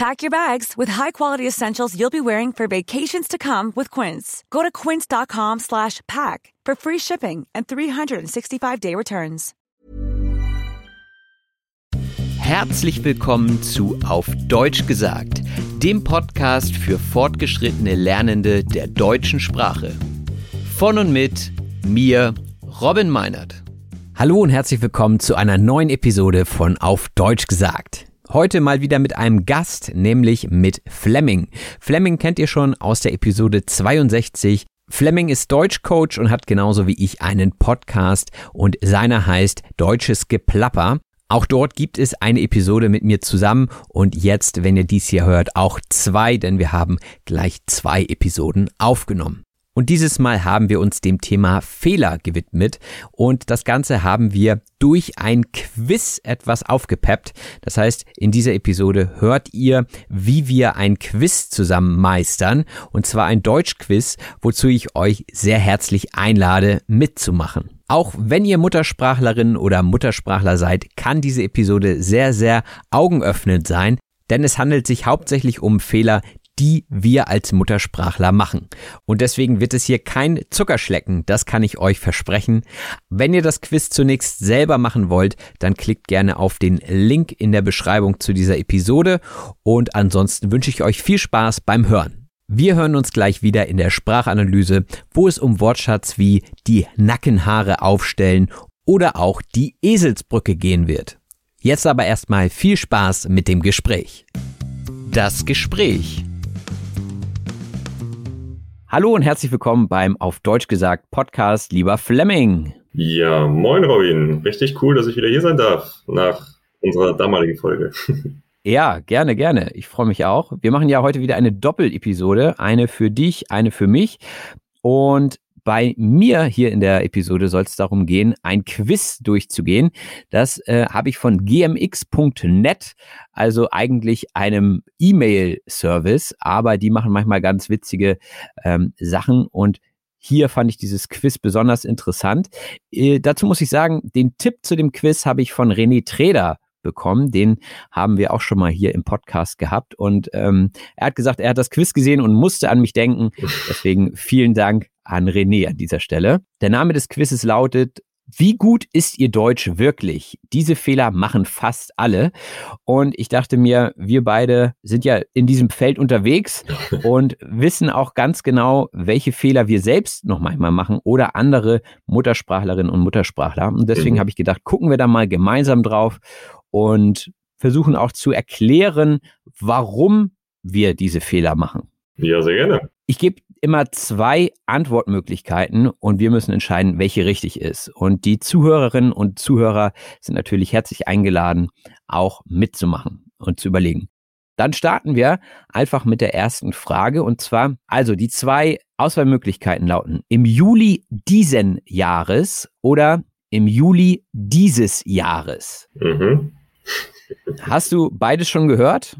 Pack your bags with high-quality essentials you'll be wearing for vacations to come with Quince. Go to quince.com slash pack for free shipping and 365-day returns. Herzlich willkommen zu Auf Deutsch gesagt, dem Podcast für fortgeschrittene Lernende der deutschen Sprache. Von und mit mir, Robin Meinert. Hallo und herzlich willkommen zu einer neuen Episode von Auf Deutsch gesagt. Heute mal wieder mit einem Gast, nämlich mit Fleming. Fleming kennt ihr schon aus der Episode 62. Fleming ist Deutschcoach und hat genauso wie ich einen Podcast und seiner heißt Deutsches Geplapper. Auch dort gibt es eine Episode mit mir zusammen und jetzt, wenn ihr dies hier hört, auch zwei, denn wir haben gleich zwei Episoden aufgenommen. Und dieses Mal haben wir uns dem Thema Fehler gewidmet und das Ganze haben wir durch ein Quiz etwas aufgepeppt. Das heißt, in dieser Episode hört ihr, wie wir ein Quiz zusammen meistern und zwar ein Deutschquiz, wozu ich euch sehr herzlich einlade, mitzumachen. Auch wenn ihr Muttersprachlerin oder Muttersprachler seid, kann diese Episode sehr, sehr augenöffnend sein, denn es handelt sich hauptsächlich um Fehler, die wir als Muttersprachler machen. Und deswegen wird es hier kein Zuckerschlecken, das kann ich euch versprechen. Wenn ihr das Quiz zunächst selber machen wollt, dann klickt gerne auf den Link in der Beschreibung zu dieser Episode und ansonsten wünsche ich euch viel Spaß beim Hören. Wir hören uns gleich wieder in der Sprachanalyse, wo es um Wortschatz wie die Nackenhaare aufstellen oder auch die Eselsbrücke gehen wird. Jetzt aber erstmal viel Spaß mit dem Gespräch. Das Gespräch. Hallo und herzlich willkommen beim auf Deutsch gesagt Podcast, lieber Fleming. Ja, moin Robin. Richtig cool, dass ich wieder hier sein darf nach unserer damaligen Folge. Ja, gerne, gerne. Ich freue mich auch. Wir machen ja heute wieder eine Doppel-Episode. Eine für dich, eine für mich. Und bei mir hier in der Episode soll es darum gehen, ein Quiz durchzugehen. Das äh, habe ich von gmx.net, also eigentlich einem E-Mail-Service, aber die machen manchmal ganz witzige ähm, Sachen und hier fand ich dieses Quiz besonders interessant. Äh, dazu muss ich sagen, den Tipp zu dem Quiz habe ich von René Treder bekommen. Den haben wir auch schon mal hier im Podcast gehabt. Und ähm, er hat gesagt, er hat das Quiz gesehen und musste an mich denken. Deswegen vielen Dank an René an dieser Stelle. Der Name des Quizzes lautet wie gut ist Ihr Deutsch wirklich? Diese Fehler machen fast alle. Und ich dachte mir, wir beide sind ja in diesem Feld unterwegs und wissen auch ganz genau, welche Fehler wir selbst noch manchmal machen oder andere Muttersprachlerinnen und Muttersprachler. Und deswegen mhm. habe ich gedacht, gucken wir da mal gemeinsam drauf und versuchen auch zu erklären, warum wir diese Fehler machen. Ja, sehr gerne. Ich gebe immer zwei Antwortmöglichkeiten und wir müssen entscheiden, welche richtig ist. Und die Zuhörerinnen und Zuhörer sind natürlich herzlich eingeladen, auch mitzumachen und zu überlegen. Dann starten wir einfach mit der ersten Frage und zwar, also die zwei Auswahlmöglichkeiten lauten im Juli diesen Jahres oder im Juli dieses Jahres. Mhm. Hast du beides schon gehört?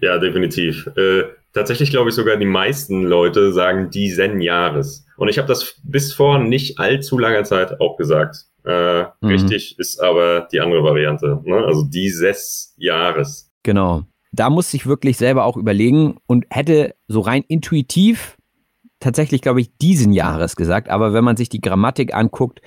Ja, definitiv. Äh, tatsächlich glaube ich sogar, die meisten Leute sagen diesen Jahres. Und ich habe das bis vor nicht allzu langer Zeit auch gesagt. Äh, mhm. Richtig ist aber die andere Variante. Ne? Also dieses Jahres. Genau. Da musste ich wirklich selber auch überlegen und hätte so rein intuitiv tatsächlich, glaube ich, diesen Jahres gesagt. Aber wenn man sich die Grammatik anguckt,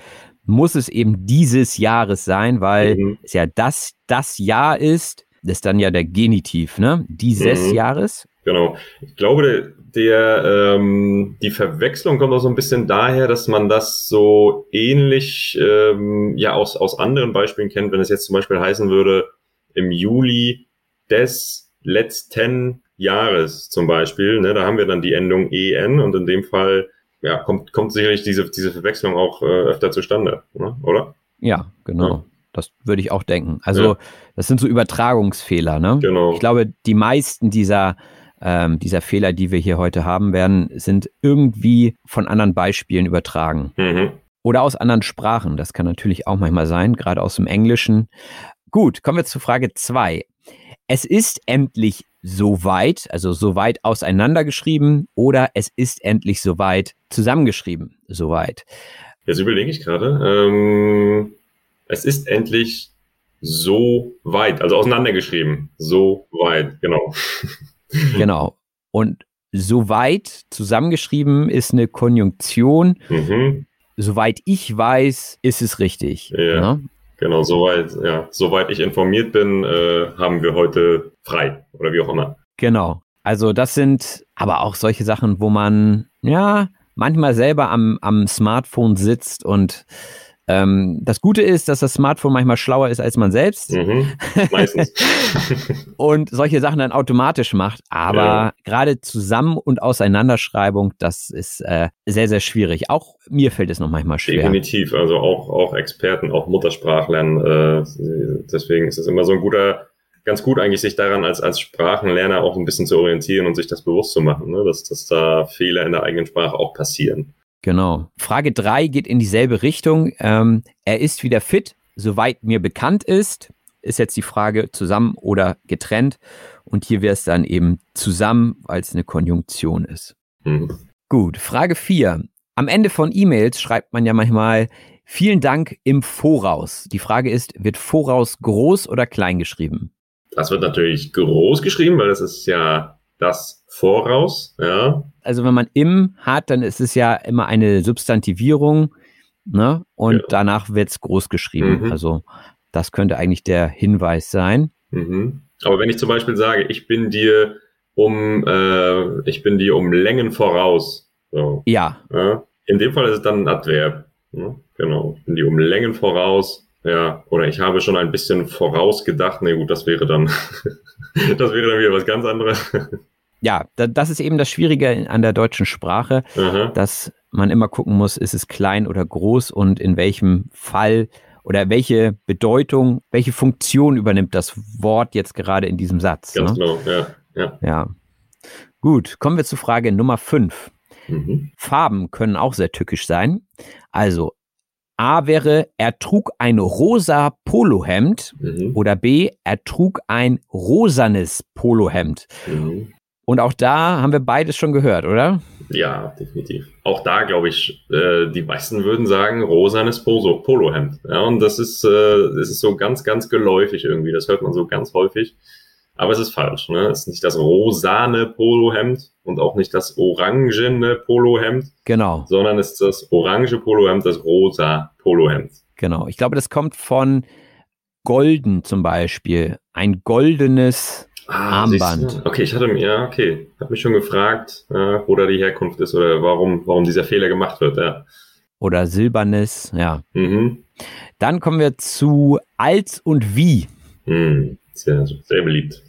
muss es eben dieses Jahres sein, weil mhm. es ja das, das Jahr ist, das ist dann ja der Genitiv, ne? Dieses mhm. Jahres. Genau. Ich glaube, der, ähm, die Verwechslung kommt auch so ein bisschen daher, dass man das so ähnlich ähm, ja aus, aus anderen Beispielen kennt, wenn es jetzt zum Beispiel heißen würde, im Juli des letzten Jahres zum Beispiel, ne, da haben wir dann die Endung EN und in dem Fall ja, kommt, kommt sicherlich diese, diese Verwechslung auch äh, öfter zustande, ne? oder? Ja, genau. Ja. Das würde ich auch denken. Also, ja. das sind so Übertragungsfehler, ne? Genau. Ich glaube, die meisten dieser, ähm, dieser Fehler, die wir hier heute haben werden, sind irgendwie von anderen Beispielen übertragen. Mhm. Oder aus anderen Sprachen. Das kann natürlich auch manchmal sein, gerade aus dem Englischen. Gut, kommen wir zu Frage zwei. Es ist endlich soweit, also soweit auseinandergeschrieben oder es ist endlich soweit zusammengeschrieben, soweit. Jetzt überlege ich gerade. Ähm, es ist endlich so weit, also auseinandergeschrieben. So weit, genau. genau. Und so weit zusammengeschrieben ist eine Konjunktion. Mhm. Soweit ich weiß, ist es richtig. Ja. Ne? Genau, soweit, ja, soweit ich informiert bin, äh, haben wir heute frei oder wie auch immer. Genau. Also das sind aber auch solche Sachen, wo man ja manchmal selber am, am Smartphone sitzt und ähm, das Gute ist, dass das Smartphone manchmal schlauer ist als man selbst. Mhm, meistens. und solche Sachen dann automatisch macht. Aber ja. gerade Zusammen- und Auseinanderschreibung, das ist äh, sehr, sehr schwierig. Auch mir fällt es noch manchmal schwer. Definitiv. Also auch, auch Experten, auch Muttersprachlern. Äh, deswegen ist es immer so ein guter, ganz gut eigentlich, sich daran als, als Sprachenlerner auch ein bisschen zu orientieren und sich das bewusst zu machen, ne? dass, dass da Fehler in der eigenen Sprache auch passieren. Genau. Frage 3 geht in dieselbe Richtung. Ähm, er ist wieder fit, soweit mir bekannt ist. Ist jetzt die Frage zusammen oder getrennt. Und hier wäre es dann eben zusammen, weil es eine Konjunktion ist. Mhm. Gut, Frage 4. Am Ende von E-Mails schreibt man ja manchmal vielen Dank im Voraus. Die Frage ist, wird Voraus groß oder klein geschrieben? Das wird natürlich groß geschrieben, weil das ist ja das Voraus, ja. Also wenn man im hat, dann ist es ja immer eine Substantivierung, ne? Und ja. danach wird es groß geschrieben. Mhm. Also das könnte eigentlich der Hinweis sein. Mhm. Aber wenn ich zum Beispiel sage, ich bin dir um, äh, ich bin dir um Längen voraus. So, ja. ja. In dem Fall ist es dann ein Adverb. Ne? Genau. Ich bin dir um Längen voraus. Ja, oder ich habe schon ein bisschen vorausgedacht. Nee, gut, das wäre dann, das wäre dann wieder was ganz anderes ja, das ist eben das Schwierige an der deutschen Sprache, mhm. dass man immer gucken muss, ist es klein oder groß und in welchem Fall oder welche Bedeutung, welche Funktion übernimmt das Wort jetzt gerade in diesem Satz. Ganz ne? genau, ja, ja. Ja. Gut, kommen wir zu Frage Nummer 5. Mhm. Farben können auch sehr tückisch sein. Also A wäre, er trug ein rosa Polohemd mhm. oder B, er trug ein rosanes Polohemd. Mhm. Und auch da haben wir beides schon gehört, oder? Ja, definitiv. Auch da glaube ich, äh, die meisten würden sagen, rosanes Polo Polohemd. Ja, und das ist, äh, das ist so ganz, ganz geläufig irgendwie. Das hört man so ganz häufig. Aber es ist falsch. Ne? Es ist nicht das rosane Polohemd und auch nicht das orangene Polohemd. Genau. Sondern es ist das orange Polohemd, das rosa Polohemd. Genau. Ich glaube, das kommt von golden zum Beispiel. Ein goldenes Ah, Armband. Okay, ich hatte mir, ja, okay, habe mich schon gefragt, äh, wo da die Herkunft ist oder warum, warum dieser Fehler gemacht wird, ja. Oder Silbernes, ja. Mhm. Dann kommen wir zu als und wie. Mhm. Sehr, sehr beliebt.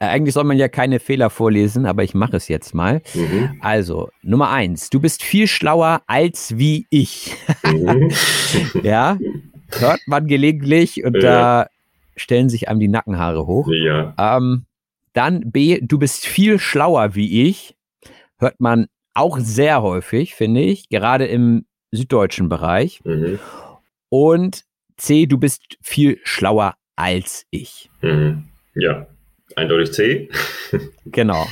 Eigentlich soll man ja keine Fehler vorlesen, aber ich mache es jetzt mal. Mhm. Also, Nummer eins, du bist viel schlauer als wie ich. Mhm. ja, hört man gelegentlich und ja. da stellen sich einem die Nackenhaare hoch. Ja. Ähm, dann B, du bist viel schlauer wie ich. Hört man auch sehr häufig, finde ich, gerade im süddeutschen Bereich. Mhm. Und C, du bist viel schlauer als ich. Mhm. Ja, eindeutig C. genau.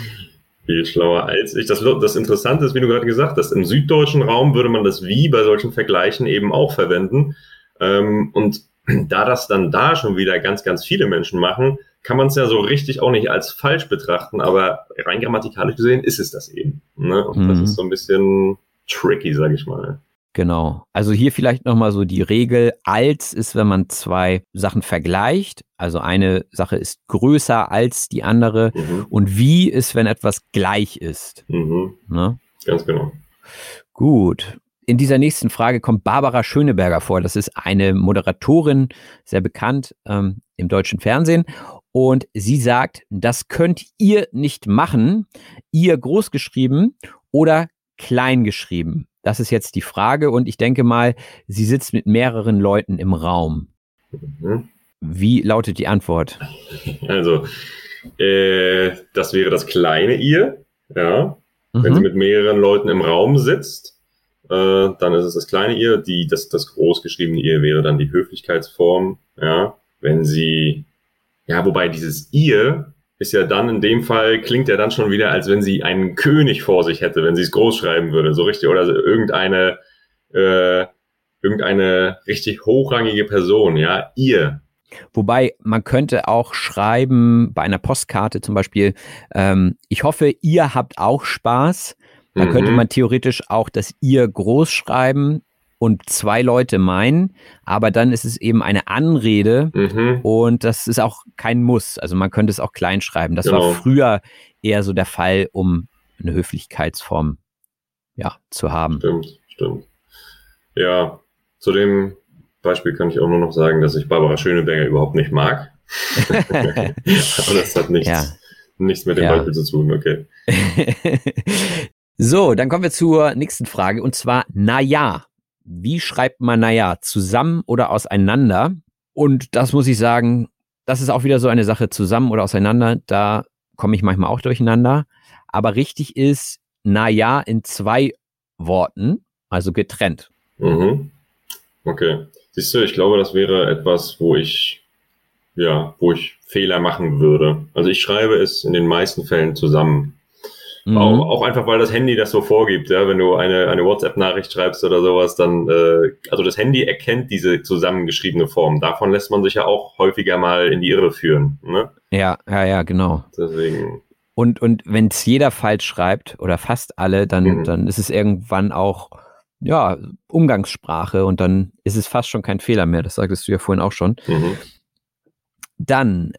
viel schlauer als ich. Das, das Interessante ist, wie du gerade gesagt hast, im süddeutschen Raum würde man das wie bei solchen Vergleichen eben auch verwenden. Ähm, und da das dann da schon wieder ganz, ganz viele Menschen machen, kann man es ja so richtig auch nicht als falsch betrachten, aber rein grammatikalisch gesehen ist es das eben. Ne? Und mhm. das ist so ein bisschen tricky, sag ich mal. Genau. Also hier vielleicht nochmal so die Regel, als ist, wenn man zwei Sachen vergleicht Also eine Sache ist größer als die andere. Mhm. Und wie ist, wenn etwas gleich ist. Mhm. Ne? Ganz genau. Gut. In dieser nächsten Frage kommt Barbara Schöneberger vor. Das ist eine Moderatorin, sehr bekannt ähm, im deutschen Fernsehen. Und sie sagt, das könnt ihr nicht machen. Ihr großgeschrieben oder klein geschrieben. Das ist jetzt die Frage. Und ich denke mal, sie sitzt mit mehreren Leuten im Raum. Mhm. Wie lautet die Antwort? Also, äh, das wäre das kleine ihr, ja. Mhm. Wenn sie mit mehreren Leuten im Raum sitzt, äh, dann ist es das kleine ihr. Die, das, das großgeschriebene ihr wäre dann die Höflichkeitsform, ja. Wenn sie, ja, wobei dieses ihr ist ja dann in dem Fall, klingt ja dann schon wieder, als wenn sie einen König vor sich hätte, wenn sie es groß schreiben würde, so richtig, oder irgendeine, äh, irgendeine richtig hochrangige Person, ja, ihr, Wobei man könnte auch schreiben bei einer Postkarte zum Beispiel, ähm, ich hoffe, ihr habt auch Spaß. Da mhm. könnte man theoretisch auch das ihr groß schreiben und zwei Leute meinen, aber dann ist es eben eine Anrede mhm. und das ist auch kein Muss. Also man könnte es auch klein schreiben. Das genau. war früher eher so der Fall, um eine Höflichkeitsform ja, zu haben. Stimmt, stimmt. Ja, zu dem Beispiel kann ich auch nur noch sagen, dass ich Barbara Schöneberger überhaupt nicht mag. Aber das hat nichts, ja. nichts mit dem ja. Beispiel zu tun, okay. so, dann kommen wir zur nächsten Frage und zwar, naja. Wie schreibt man naja? Zusammen oder auseinander? Und das muss ich sagen, das ist auch wieder so eine Sache, zusammen oder auseinander. Da komme ich manchmal auch durcheinander. Aber richtig ist naja in zwei Worten, also getrennt. Mhm. Okay. Siehst du, ich glaube, das wäre etwas, wo ich, ja, wo ich Fehler machen würde. Also ich schreibe es in den meisten Fällen zusammen. Mhm. Auch, auch, einfach, weil das Handy das so vorgibt, ja, wenn du eine, eine WhatsApp-Nachricht schreibst oder sowas, dann, äh, also das Handy erkennt diese zusammengeschriebene Form. Davon lässt man sich ja auch häufiger mal in die Irre führen. Ne? Ja, ja, ja, genau. Deswegen. Und, und wenn es jeder falsch schreibt oder fast alle, dann, mhm. dann ist es irgendwann auch ja, Umgangssprache und dann ist es fast schon kein Fehler mehr. Das sagtest du ja vorhin auch schon. Mhm. Dann,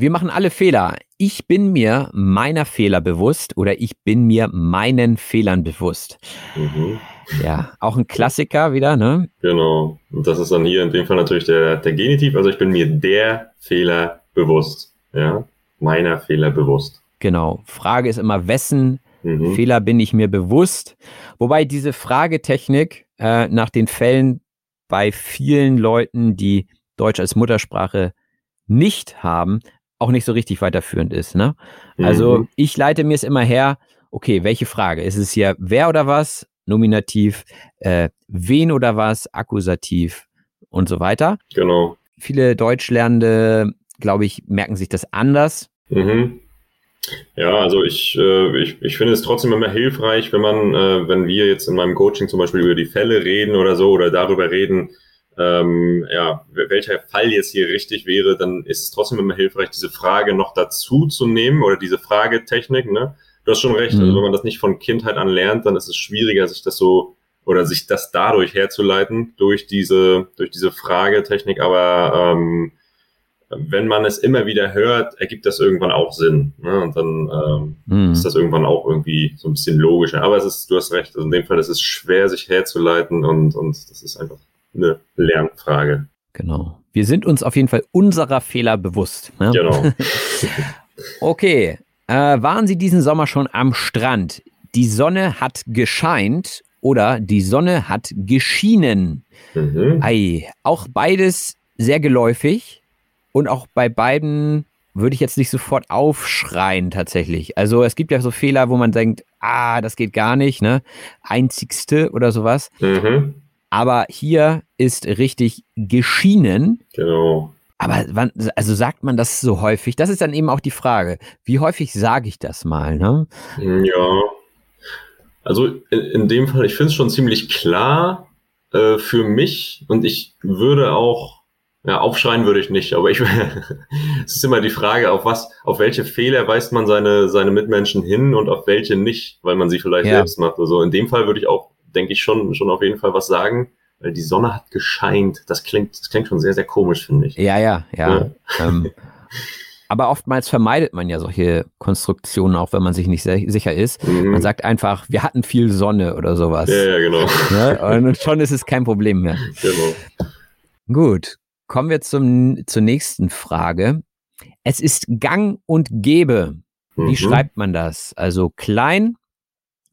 wir machen alle Fehler. Ich bin mir meiner Fehler bewusst oder ich bin mir meinen Fehlern bewusst. Mhm. Ja, auch ein Klassiker wieder, ne? Genau. Und das ist dann hier in dem Fall natürlich der, der Genitiv. Also ich bin mir der Fehler bewusst. Ja, meiner Fehler bewusst. Genau. Frage ist immer, wessen Mhm. Fehler bin ich mir bewusst. Wobei diese Fragetechnik äh, nach den Fällen bei vielen Leuten, die Deutsch als Muttersprache nicht haben, auch nicht so richtig weiterführend ist. Ne? Also mhm. ich leite mir es immer her, okay, welche Frage? Ist es hier wer oder was? Nominativ, äh, wen oder was? Akkusativ und so weiter. Genau. Viele Deutschlernende, glaube ich, merken sich das anders. Mhm. Ja, also ich, äh, ich, ich finde es trotzdem immer hilfreich, wenn man, äh, wenn wir jetzt in meinem Coaching zum Beispiel über die Fälle reden oder so oder darüber reden, ähm, ja, welcher Fall jetzt hier richtig wäre, dann ist es trotzdem immer hilfreich, diese Frage noch dazu zu nehmen oder diese Fragetechnik, ne? Du hast schon recht, also mhm. also wenn man das nicht von Kindheit an lernt, dann ist es schwieriger, sich das so oder sich das dadurch herzuleiten, durch diese, durch diese Fragetechnik, aber ähm, wenn man es immer wieder hört, ergibt das irgendwann auch Sinn. Ne? Und dann ähm, mhm. ist das irgendwann auch irgendwie so ein bisschen logischer. Aber es ist, du hast recht, also in dem Fall ist es schwer, sich herzuleiten und, und das ist einfach eine Lernfrage. Genau. Wir sind uns auf jeden Fall unserer Fehler bewusst. Ne? Genau. okay. Äh, waren Sie diesen Sommer schon am Strand? Die Sonne hat gescheint oder die Sonne hat geschienen. Mhm. Ei, auch beides sehr geläufig. Und auch bei beiden würde ich jetzt nicht sofort aufschreien tatsächlich. Also es gibt ja so Fehler, wo man denkt, ah, das geht gar nicht, ne? Einzigste oder sowas. Mhm. Aber hier ist richtig geschienen. Genau. Aber wann, also sagt man das so häufig? Das ist dann eben auch die Frage. Wie häufig sage ich das mal, ne? Ja. Also in, in dem Fall, ich finde es schon ziemlich klar äh, für mich und ich würde auch ja, aufschreien würde ich nicht, aber ich, es ist immer die Frage, auf was, auf welche Fehler weist man seine, seine Mitmenschen hin und auf welche nicht, weil man sie vielleicht ja. selbst macht. Also in dem Fall würde ich auch, denke ich, schon, schon auf jeden Fall was sagen. weil die Sonne hat gescheint. Das klingt, das klingt schon sehr, sehr komisch, finde ich. Ja, ja, ja. ja. Ähm, aber oftmals vermeidet man ja solche Konstruktionen, auch wenn man sich nicht sicher ist. Mhm. Man sagt einfach, wir hatten viel Sonne oder sowas. Ja, ja genau. Ja, und schon ist es kein Problem mehr. Genau. Gut, kommen wir zum, zur nächsten Frage. Es ist gang und gäbe. Wie mhm. schreibt man das? Also klein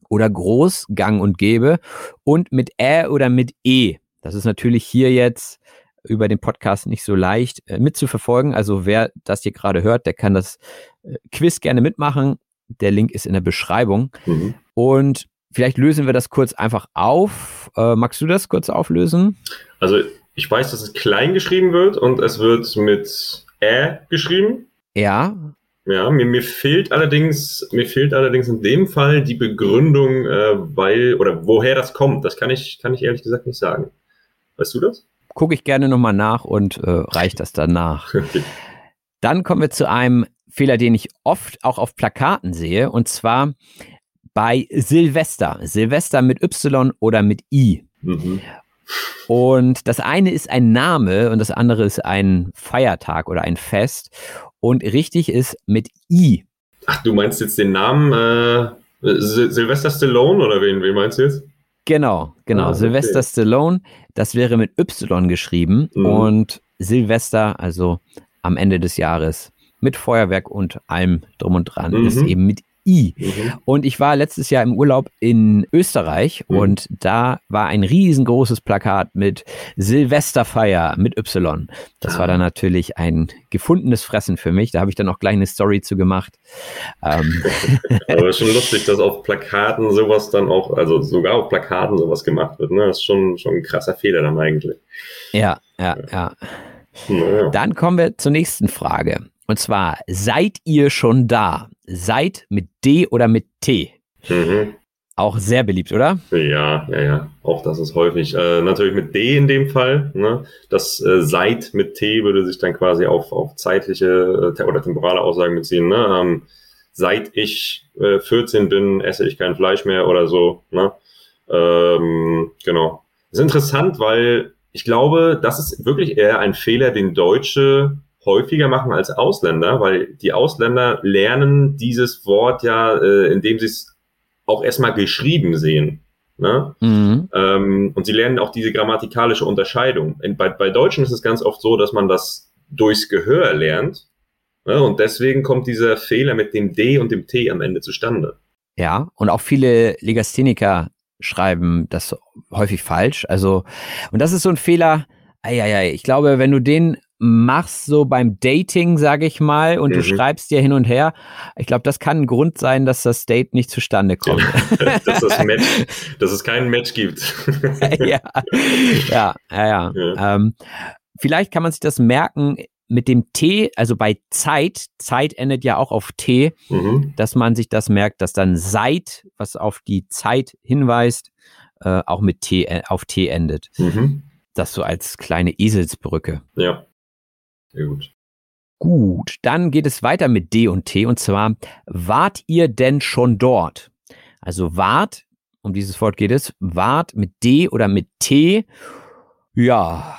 oder groß, gang und gäbe und mit Ä oder mit E. Das ist natürlich hier jetzt über den Podcast nicht so leicht äh, mitzuverfolgen. Also wer das hier gerade hört, der kann das äh, Quiz gerne mitmachen. Der Link ist in der Beschreibung. Mhm. Und vielleicht lösen wir das kurz einfach auf. Äh, magst du das kurz auflösen? Also ich weiß, dass es klein geschrieben wird und es wird mit Ä geschrieben. Ja. Ja, mir, mir fehlt allerdings, mir fehlt allerdings in dem Fall die Begründung, äh, weil, oder woher das kommt. Das kann ich, kann ich ehrlich gesagt nicht sagen. Weißt du das? gucke ich gerne nochmal nach und äh, reiche das dann nach. Dann kommen wir zu einem Fehler, den ich oft auch auf Plakaten sehe, und zwar bei Silvester. Silvester mit Y oder mit I. Mhm. Und das eine ist ein Name und das andere ist ein Feiertag oder ein Fest. Und richtig ist mit I. Ach, du meinst jetzt den Namen äh, Silvester Stallone oder wen, wen meinst du jetzt? Genau, genau. Ah, okay. Sylvester Stallone, das wäre mit Y geschrieben mhm. und Silvester, also am Ende des Jahres, mit Feuerwerk und allem drum und dran, mhm. ist eben mit I. Mhm. Und ich war letztes Jahr im Urlaub in Österreich mhm. und da war ein riesengroßes Plakat mit Silvesterfeier mit Y. Das ah. war dann natürlich ein gefundenes Fressen für mich. Da habe ich dann auch gleich eine Story zu gemacht. Ähm. Aber schon lustig, dass auf Plakaten sowas dann auch, also sogar auf Plakaten sowas gemacht wird. Ne? Das ist schon, schon ein krasser Fehler dann eigentlich. Ja, ja, ja. Naja. Dann kommen wir zur nächsten Frage. Und zwar, seid ihr schon da? Seid mit D oder mit T? Mhm. Auch sehr beliebt, oder? Ja, ja, ja. Auch das ist häufig. Äh, natürlich mit D in dem Fall. Ne? Das äh, seit mit T würde sich dann quasi auf, auf zeitliche äh, oder temporale Aussagen beziehen. Ne? Ähm, seit ich äh, 14 bin, esse ich kein Fleisch mehr oder so. Ne? Ähm, genau. Das ist interessant, weil ich glaube, das ist wirklich eher ein Fehler, den Deutsche häufiger machen als Ausländer, weil die Ausländer lernen dieses Wort ja, äh, indem sie es auch erstmal geschrieben sehen. Ne? Mhm. Ähm, und sie lernen auch diese grammatikalische Unterscheidung. In, bei, bei Deutschen ist es ganz oft so, dass man das durchs Gehör lernt. Ne? Und deswegen kommt dieser Fehler mit dem D und dem T am Ende zustande. Ja, und auch viele Legastheniker schreiben das häufig falsch. Also, und das ist so ein Fehler, Eieiei, ich glaube, wenn du den machst, so beim Dating, sage ich mal, und mhm. du schreibst dir hin und her. Ich glaube, das kann ein Grund sein, dass das Date nicht zustande kommt. dass, das Match, dass es keinen Match gibt. ja, ja, ja. ja. ja. Ähm, vielleicht kann man sich das merken mit dem T, also bei Zeit, Zeit endet ja auch auf T, mhm. dass man sich das merkt, dass dann seit, was auf die Zeit hinweist, äh, auch mit T äh, auf T endet. Mhm. Das so als kleine Eselsbrücke. Ja. Sehr gut. Gut, dann geht es weiter mit D und T und zwar, wart ihr denn schon dort? Also wart, um dieses Wort geht es, wart mit D oder mit T. Ja,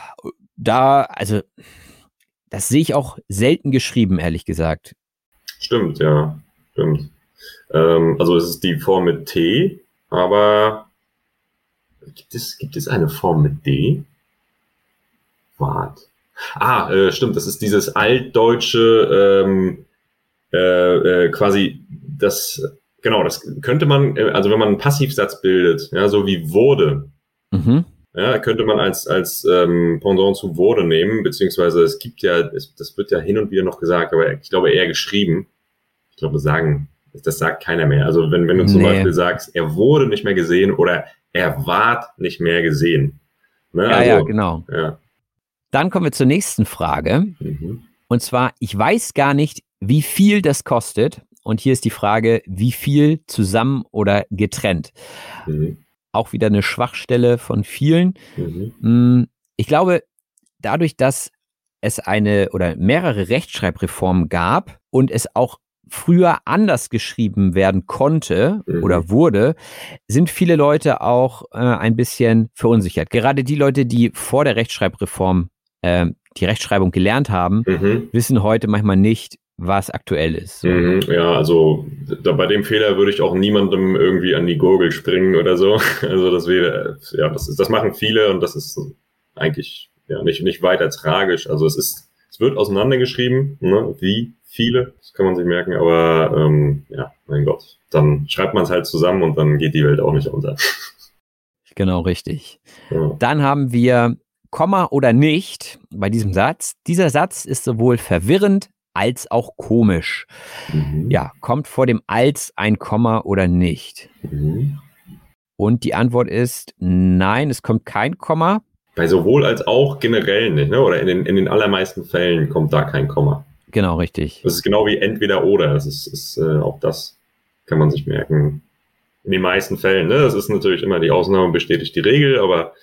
da, also, das sehe ich auch selten geschrieben, ehrlich gesagt. Stimmt, ja, stimmt. Ähm, also es ist die Form mit T, aber gibt es, gibt es eine Form mit D? Wart. Ah, äh, stimmt, das ist dieses altdeutsche, ähm, äh, äh, quasi das, genau, das könnte man, äh, also wenn man einen Passivsatz bildet, ja, so wie wurde, mhm. ja, könnte man als, als ähm, Pendant zu wurde nehmen, beziehungsweise es gibt ja, es, das wird ja hin und wieder noch gesagt, aber ich glaube eher geschrieben. Ich glaube, sagen, das sagt keiner mehr. Also wenn, wenn du zum nee. Beispiel sagst, er wurde nicht mehr gesehen oder er ward nicht mehr gesehen. Ne? Ja, also, ja, genau. Ja. Dann kommen wir zur nächsten Frage. Mhm. Und zwar, ich weiß gar nicht, wie viel das kostet. Und hier ist die Frage, wie viel zusammen oder getrennt? Mhm. Auch wieder eine Schwachstelle von vielen. Mhm. Mm, ich glaube, dadurch, dass es eine oder mehrere Rechtschreibreformen gab und es auch früher anders geschrieben werden konnte Mhm. oder wurde, sind viele Leute auch äh, ein bisschen verunsichert. Gerade die Leute, die vor der Rechtschreibreform äh, die Rechtschreibung gelernt haben, Mhm. wissen heute manchmal nicht, was aktuell ist. So. Mhm, ja, also da, bei dem Fehler würde ich auch niemandem irgendwie an die Gurgel springen oder so. Also das wäre, ja, das, ist, das machen viele und das ist eigentlich ja nicht, nicht weiter tragisch. Also es ist, es wird auseinandergeschrieben, ne, wie viele, das kann man sich merken, aber ähm, ja, mein Gott, dann schreibt man es halt zusammen und dann geht die Welt auch nicht unter. Genau, richtig. Ja. Dann haben wir Komma oder nicht bei diesem Satz. Dieser Satz ist sowohl verwirrend als auch komisch. Mhm. Ja, kommt vor dem als ein Komma oder nicht? Mhm. Und die Antwort ist nein, es kommt kein Komma. Bei sowohl als auch generell nicht, ne? Oder in den, in den allermeisten Fällen kommt da kein Komma. Genau, richtig. Das ist genau wie entweder oder. Das ist, ist äh, auch das kann man sich merken. In den meisten Fällen, ne? Das ist natürlich immer die Ausnahme bestätigt die Regel, aber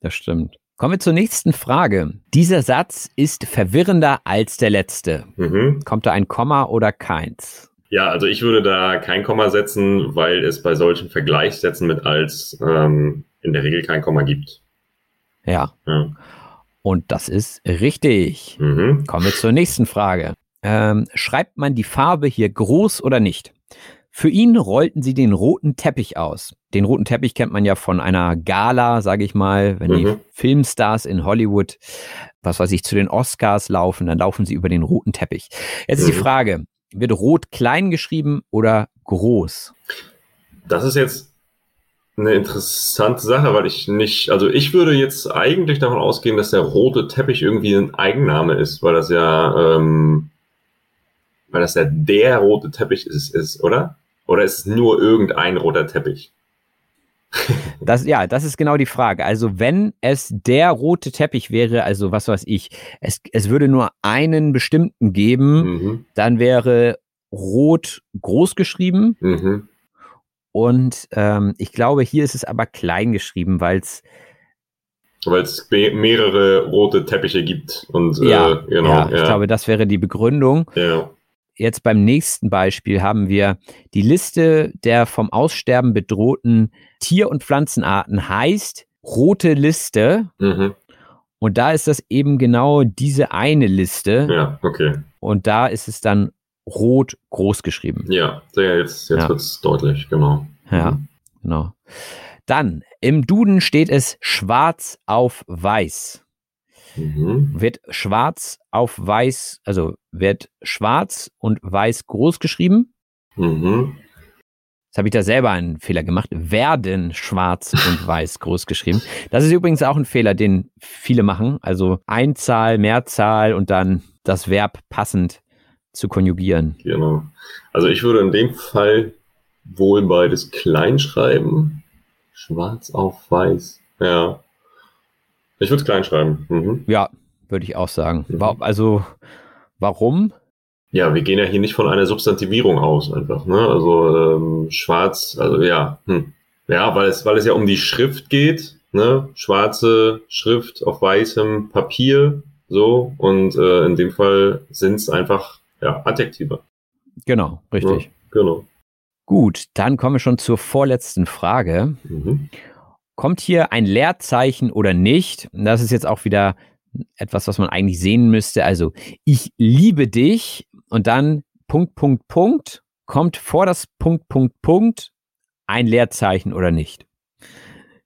Das stimmt. Kommen wir zur nächsten Frage. Dieser Satz ist verwirrender als der letzte. mhm. Kommt da ein Komma oder keins? ja, also ich würde da kein Komma setzen, weil es bei solchen Vergleichssätzen mit als ähm, in der Regel kein Komma gibt. Ja, Ja. und das ist richtig. Mhm. Kommen wir zur nächsten Frage. Ähm, schreibt man die Farbe hier groß oder nicht? Für ihn rollten sie den roten Teppich aus. Den roten Teppich kennt man ja von einer Gala, sage ich mal, wenn die Mhm. Filmstars in Hollywood, was weiß ich, zu den Oscars laufen, dann laufen sie über den roten Teppich. Jetzt ist die Mhm. Frage, wird rot klein geschrieben oder groß? Das ist jetzt eine interessante Sache, weil ich nicht, also ich würde jetzt eigentlich davon ausgehen, dass der rote Teppich irgendwie ein Eigenname ist, weil das ja, ähm, weil das ja der rote Teppich ist, ist, oder? Oder ist es nur irgendein roter Teppich? Das, ja, das ist genau die Frage. Also wenn es der rote Teppich wäre, also was weiß ich, es, es würde nur einen bestimmten geben, Mhm. dann wäre rot groß geschrieben Mhm. und ähm, ich glaube, hier ist es aber klein geschrieben, weil es Weil es me- mehrere rote Teppiche gibt und ja, äh, genau, ja, ich ja, glaube, das wäre die Begründung. ja. Jetzt beim nächsten Beispiel haben wir die Liste der vom Aussterben bedrohten Tier- und Pflanzenarten heißt rote Liste Mhm. und da ist das eben genau diese eine Liste ja, okay, und da ist es dann rot groß geschrieben. ja, jetzt jetzt Ja. wird's deutlich, genau. Ja, Mhm. genau. Dann im Duden steht es schwarz auf weiß. Mhm. Wird schwarz auf weiß, also wird schwarz und weiß groß geschrieben? Mhm. Jetzt habe ich da selber einen Fehler gemacht. Werden schwarz und weiß groß geschrieben. Das ist übrigens auch ein Fehler, den viele machen. Also Einzahl, Mehrzahl und dann das Verb passend zu konjugieren. Genau. Also ich würde in dem Fall wohl beides klein schreiben. Schwarz auf weiß. Ja. Ich würde es klein schreiben. Mhm. Ja, würde ich auch sagen. Mhm. Also, warum? Ja, wir gehen ja hier nicht von einer Substantivierung aus einfach. Ne? Also ähm, schwarz, also ja. Hm. Ja, weil es, weil es ja um die Schrift geht. Ne? Schwarze Schrift auf weißem Papier. So. Und äh, in dem Fall sind es einfach ja, Adjektive. Genau, richtig. Ja, genau. Gut, dann kommen wir schon zur vorletzten Frage. Mhm. Kommt hier ein Leerzeichen oder nicht? Das ist jetzt auch wieder etwas, was man eigentlich sehen müsste. Also, ich liebe dich und dann Punkt, Punkt, Punkt. Kommt vor das Punkt, Punkt, Punkt ein Leerzeichen oder nicht?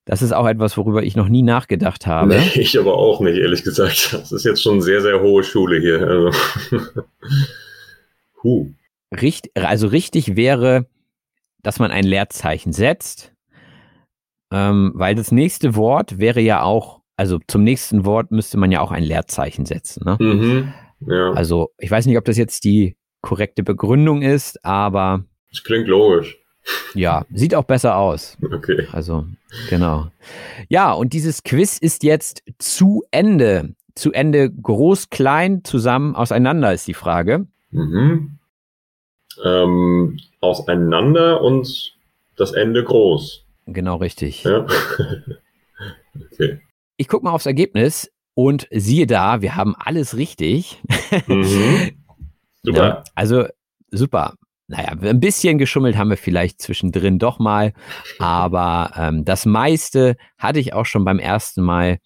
Das ist auch etwas, worüber ich noch nie nachgedacht habe. Nee, ich aber auch nicht, ehrlich gesagt. Das ist jetzt schon sehr, sehr hohe Schule hier. Also. huh. Richt, also richtig wäre, dass man ein Leerzeichen setzt, ähm, weil das nächste Wort wäre ja auch, also zum nächsten Wort müsste man ja auch ein Leerzeichen setzen. Ne? Mhm. Ja, Also ich weiß nicht, ob das jetzt die korrekte Begründung ist, aber das klingt logisch. ja, sieht auch besser aus. Okay. Also genau. Ja, und dieses Quiz ist jetzt zu Ende. Zu Ende groß, klein, zusammen, auseinander ist die Frage. Mhm. Ähm, auseinander und das Ende groß. Genau richtig. Ja. okay. Ich gucke mal aufs Ergebnis und siehe da, wir haben alles richtig. Mhm. Super. Ja, also super. naja, ein bisschen geschummelt haben wir vielleicht zwischendrin doch mal, aber ähm, das meiste hatte ich auch schon beim ersten Mal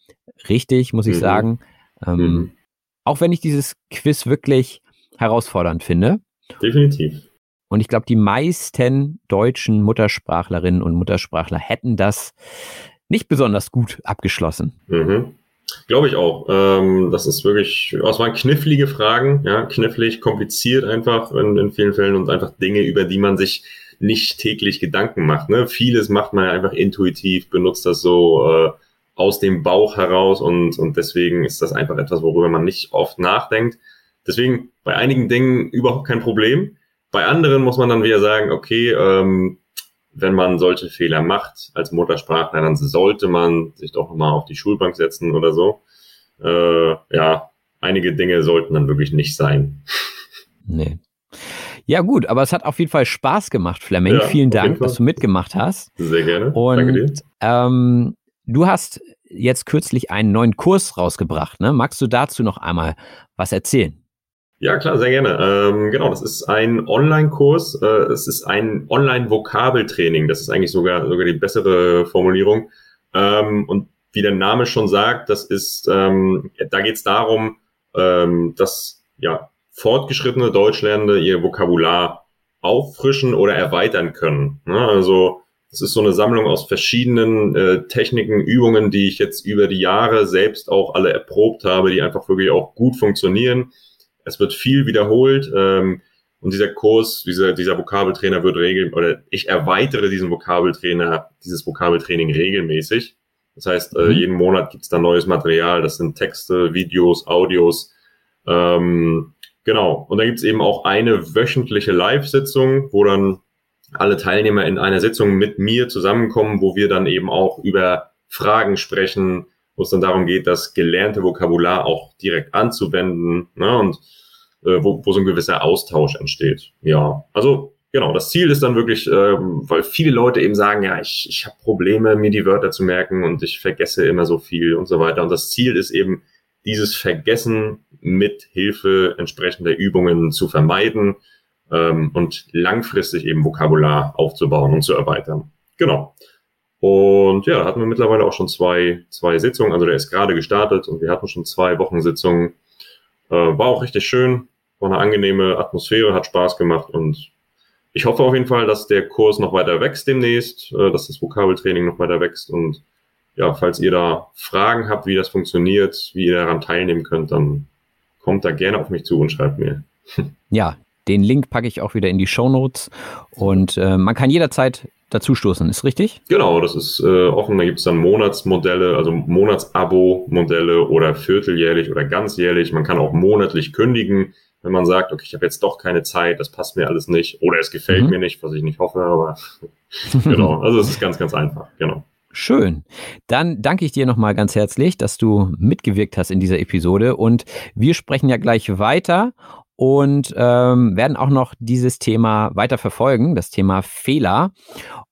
richtig, muss ich mhm. sagen. Ähm, mhm. Auch wenn ich dieses Quiz wirklich herausfordernd finde. Definitiv. Und ich glaube, die meisten deutschen Muttersprachlerinnen und Muttersprachler hätten das nicht besonders gut abgeschlossen. Mhm. Glaube ich auch. Ähm, das ist wirklich, es waren knifflige Fragen, ja, knifflig, kompliziert einfach in, in, vielen Fällen und einfach Dinge, über die man sich nicht täglich Gedanken macht. Ne? Vieles macht man ja einfach intuitiv, benutzt das so äh, aus dem Bauch heraus und, und deswegen ist das einfach etwas, worüber man nicht oft nachdenkt. Deswegen bei einigen Dingen überhaupt kein Problem. Bei anderen muss man dann wieder sagen, okay, ähm, wenn man solche Fehler macht als Muttersprachler, dann sollte man sich doch mal auf die Schulbank setzen oder so. Äh, ja, einige Dinge sollten dann wirklich nicht sein. Nee. Ja, gut, aber es hat auf jeden Fall Spaß gemacht, Fleming. Ja, Vielen Dank, dass du mitgemacht hast. Sehr gerne. Und Danke dir. Ähm, du hast jetzt kürzlich einen neuen Kurs rausgebracht. Ne? Magst du dazu noch einmal was erzählen? Ja, klar, sehr gerne. Ähm, genau, das ist ein Online-Kurs. Äh, es ist ein Online-Vokabeltraining. Das ist eigentlich sogar, sogar die bessere Formulierung. Ähm, und wie der Name schon sagt, das ist, ähm, da geht es darum, ähm, dass ja, fortgeschrittene Deutschlernende ihr Vokabular auffrischen oder erweitern können. Ne? Also es ist so eine Sammlung aus verschiedenen äh, Techniken, Übungen, die ich jetzt über die Jahre selbst auch alle erprobt habe, die einfach wirklich auch gut funktionieren es wird viel wiederholt ähm, und dieser Kurs, dieser, dieser Vokabeltrainer wird regeln oder ich erweitere diesen Vokabeltrainer, dieses Vokabeltraining regelmäßig. Das heißt, äh, mhm. jeden Monat gibt's da neues Material. Das sind Texte, Videos, Audios. Ähm, genau. Und dann gibt's eben auch eine wöchentliche Live-Sitzung, wo dann alle Teilnehmer in einer Sitzung mit mir zusammenkommen, wo wir dann eben auch über Fragen sprechen, wo es dann darum geht, das gelernte Vokabular auch direkt anzuwenden ne, und äh, wo, wo so ein gewisser Austausch entsteht. Ja, also genau, das Ziel ist dann wirklich, ähm, weil viele Leute eben sagen, ja, ich, ich habe Probleme, mir die Wörter zu merken und ich vergesse immer so viel und so weiter. Und das Ziel ist eben, dieses Vergessen mit Hilfe entsprechender Übungen zu vermeiden ähm, und langfristig eben Vokabular aufzubauen und zu erweitern. Genau. Und ja, da hatten wir mittlerweile auch schon zwei, zwei Sitzungen. Also der ist gerade gestartet und wir hatten schon zwei Wochensitzungen. Äh, war auch richtig schön, war eine angenehme Atmosphäre, hat Spaß gemacht und ich hoffe auf jeden Fall, dass der Kurs noch weiter wächst demnächst, äh, dass das Vokabeltraining noch weiter wächst und ja, falls ihr da Fragen habt, wie das funktioniert, wie ihr daran teilnehmen könnt, dann kommt da gerne auf mich zu und schreibt mir. Ja, den Link packe ich auch wieder in die Show Notes und äh, man kann jederzeit dazustoßen, ist richtig? Genau, das ist äh, offen. Da gibt es dann Monatsmodelle, also Monatsabo-Modelle oder vierteljährlich oder ganzjährlich. Man kann auch monatlich kündigen, wenn man sagt, okay, ich habe jetzt doch keine Zeit, das passt mir alles nicht oder es gefällt mhm. mir nicht, was ich nicht hoffe, aber genau, also es ist ganz, ganz einfach, genau. Schön. Dann danke ich dir nochmal ganz herzlich, dass du mitgewirkt hast in dieser Episode und wir sprechen ja gleich weiter und ähm, werden auch noch dieses Thema weiter verfolgen, das Thema Fehler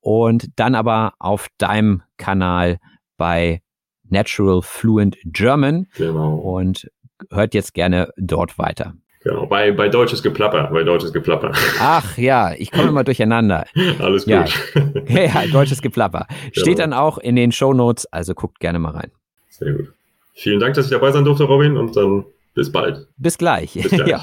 und dann aber auf deinem Kanal bei Natural Fluent German genau. und hört jetzt gerne dort weiter. Genau, bei, bei deutsches Geplapper, bei deutsches Geplapper. Ach ja, ich komme immer durcheinander. Alles gut. Ja, ja deutsches Geplapper. Steht genau. dann auch in den Show Notes, also guckt gerne mal rein. Sehr gut. Vielen Dank, dass ich dabei sein durfte, Robin, und dann bis bald. Bis gleich. Bis gleich. ja.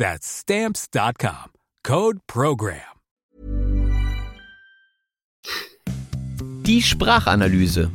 That's Stamps.com. Code PROGRAM. Die Sprachanalyse.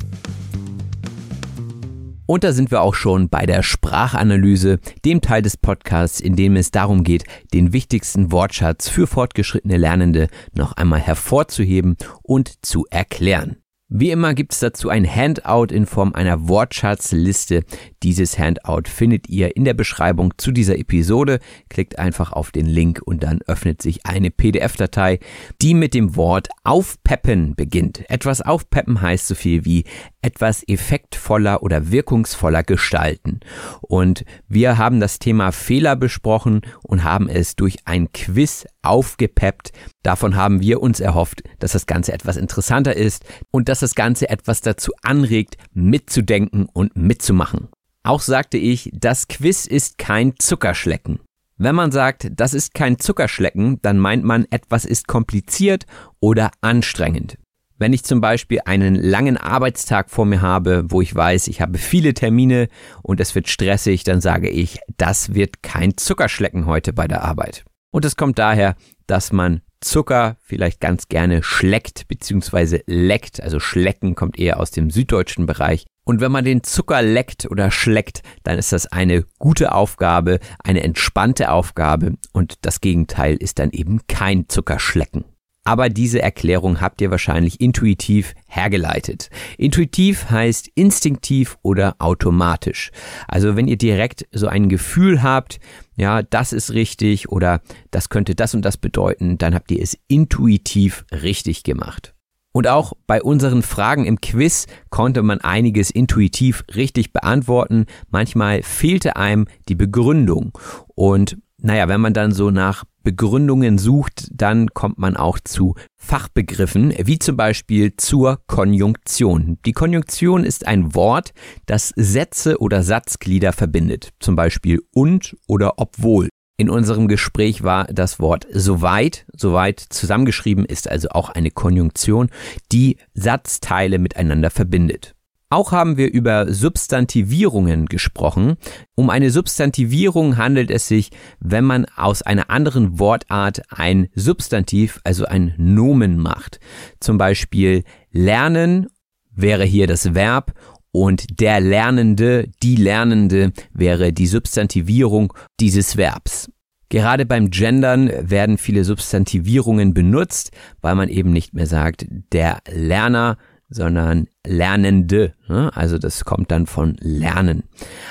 Und da sind wir auch schon bei der Sprachanalyse, dem Teil des Podcasts, in dem es darum geht, den wichtigsten Wortschatz für fortgeschrittene Lernende noch einmal hervorzuheben und zu erklären. Wie immer gibt es dazu ein Handout in Form einer Wortschatzliste. Dieses Handout findet ihr in der Beschreibung zu dieser Episode. Klickt einfach auf den Link und dann öffnet sich eine PDF-Datei, die mit dem Wort aufpeppen beginnt. Etwas aufpeppen heißt so viel wie etwas effektvoller oder wirkungsvoller gestalten. Und wir haben das Thema Fehler besprochen und haben es durch ein Quiz aufgepeppt. Davon haben wir uns erhofft, dass das Ganze etwas interessanter ist und dass das Ganze etwas dazu anregt, mitzudenken und mitzumachen. Auch sagte ich, das Quiz ist kein Zuckerschlecken. Wenn man sagt, das ist kein Zuckerschlecken, dann meint man, etwas ist kompliziert oder anstrengend. Wenn ich zum Beispiel einen langen Arbeitstag vor mir habe, wo ich weiß, ich habe viele Termine und es wird stressig, dann sage ich, das wird kein Zuckerschlecken heute bei der Arbeit. Und es kommt daher, dass man Zucker vielleicht ganz gerne schleckt bzw. leckt. Also schlecken kommt eher aus dem süddeutschen Bereich. Und wenn man den Zucker leckt oder schleckt, dann ist das eine gute Aufgabe, eine entspannte Aufgabe und das Gegenteil ist dann eben kein Zuckerschlecken. Aber diese Erklärung habt ihr wahrscheinlich intuitiv hergeleitet. Intuitiv heißt instinktiv oder automatisch. Also wenn ihr direkt so ein Gefühl habt, ja, das ist richtig oder das könnte das und das bedeuten, dann habt ihr es intuitiv richtig gemacht. Und auch bei unseren Fragen im Quiz konnte man einiges intuitiv richtig beantworten. Manchmal fehlte einem die Begründung. Und naja, wenn man dann so nach Begründungen sucht, dann kommt man auch zu Fachbegriffen, wie zum Beispiel zur Konjunktion. Die Konjunktion ist ein Wort, das Sätze oder Satzglieder verbindet, zum Beispiel und oder obwohl. In unserem Gespräch war das Wort soweit, soweit zusammengeschrieben ist also auch eine Konjunktion, die Satzteile miteinander verbindet. Auch haben wir über Substantivierungen gesprochen. Um eine Substantivierung handelt es sich, wenn man aus einer anderen Wortart ein Substantiv, also ein Nomen macht. Zum Beispiel lernen wäre hier das Verb und der Lernende, die Lernende wäre die Substantivierung dieses Verbs. Gerade beim Gendern werden viele Substantivierungen benutzt, weil man eben nicht mehr sagt, der Lerner, sondern Lernende. Ne? Also das kommt dann von Lernen.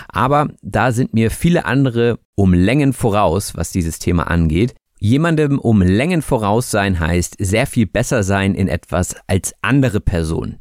Aber da sind mir viele andere um Längen voraus, was dieses Thema angeht. Jemandem um Längen voraus sein heißt sehr viel besser sein in etwas als andere Personen.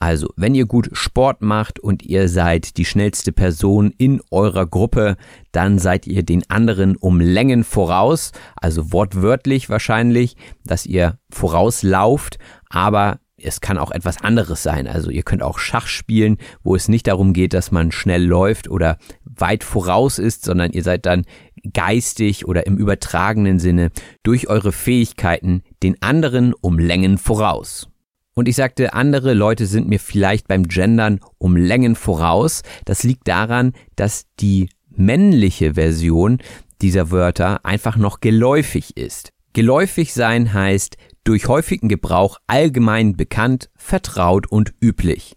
Also, wenn ihr gut Sport macht und ihr seid die schnellste Person in eurer Gruppe, dann seid ihr den anderen um Längen voraus, also wortwörtlich wahrscheinlich, dass ihr vorauslauft, aber es kann auch etwas anderes sein. Also ihr könnt auch Schach spielen, wo es nicht darum geht, dass man schnell läuft oder weit voraus ist, sondern ihr seid dann geistig oder im übertragenen Sinne durch eure Fähigkeiten den anderen um Längen voraus. Und ich sagte, andere Leute sind mir vielleicht beim Gendern um Längen voraus. Das liegt daran, dass die männliche Version dieser Wörter einfach noch geläufig ist. Geläufig sein heißt durch häufigen Gebrauch allgemein bekannt, vertraut und üblich.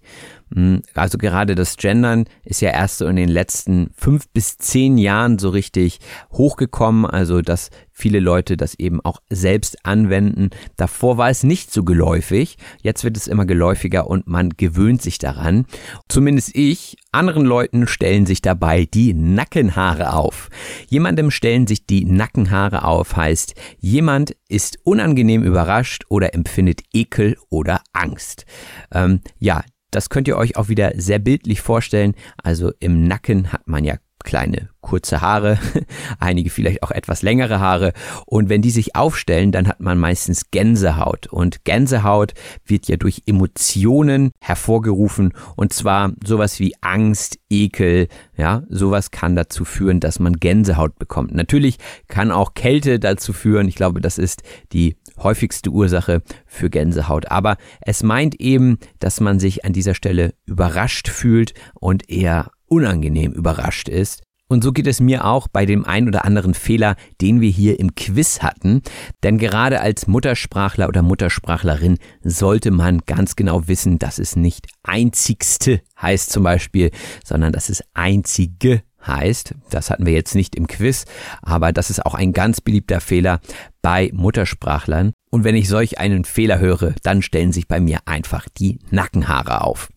Hm, also gerade das Gendern ist ja erst so in den letzten fünf bis zehn Jahren so richtig hochgekommen, also dass viele Leute das eben auch selbst anwenden. Davor war es nicht so geläufig, jetzt wird es immer geläufiger und man gewöhnt sich daran. Zumindest ich, anderen Leuten stellen sich dabei die Nackenhaare auf. Jemandem stellen sich die Nackenhaare auf heißt, jemand ist unangenehm überrascht oder empfindet Ekel oder Angst. Ähm, ja, das könnt ihr euch auch wieder sehr bildlich vorstellen. Also im Nacken hat man ja kleine kurze Haare, einige vielleicht auch etwas längere Haare. Und wenn die sich aufstellen, dann hat man meistens Gänsehaut. Und Gänsehaut wird ja durch Emotionen hervorgerufen. Und zwar sowas wie Angst, Ekel, ja, sowas kann dazu führen, dass man Gänsehaut bekommt. Natürlich kann auch Kälte dazu führen. Ich glaube, das ist die häufigste Ursache für Gänsehaut. Aber es meint eben, dass man sich an dieser Stelle überrascht fühlt und eher unangenehm überrascht ist. Und so geht es mir auch bei dem ein oder anderen Fehler, den wir hier im Quiz hatten. Denn gerade als Muttersprachler oder Muttersprachlerin sollte man ganz genau wissen, dass es nicht einzigste heißt zum Beispiel, sondern dass es einzige heißt. Das hatten wir jetzt nicht im Quiz, aber das ist auch ein ganz beliebter Fehler bei Muttersprachlern. Und wenn ich solch einen Fehler höre, dann stellen sich bei mir einfach die Nackenhaare auf.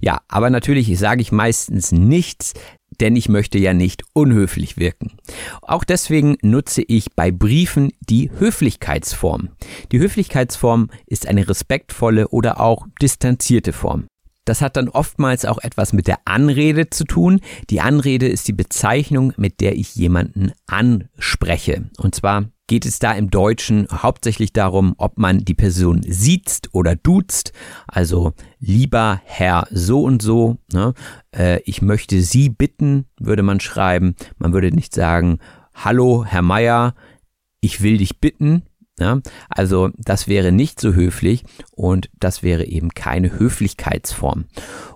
Ja, aber natürlich sage ich meistens nichts, denn ich möchte ja nicht unhöflich wirken. Auch deswegen nutze ich bei Briefen die Höflichkeitsform. Die Höflichkeitsform ist eine respektvolle oder auch distanzierte Form. Das hat dann oftmals auch etwas mit der Anrede zu tun. Die Anrede ist die Bezeichnung, mit der ich jemanden anspreche. Und zwar geht es da im Deutschen hauptsächlich darum, ob man die Person siezt oder duzt. Also lieber Herr so und so. Ne? Äh, ich möchte Sie bitten, würde man schreiben. Man würde nicht sagen, Hallo Herr Meier, ich will dich bitten, ja, also das wäre nicht so höflich und das wäre eben keine Höflichkeitsform.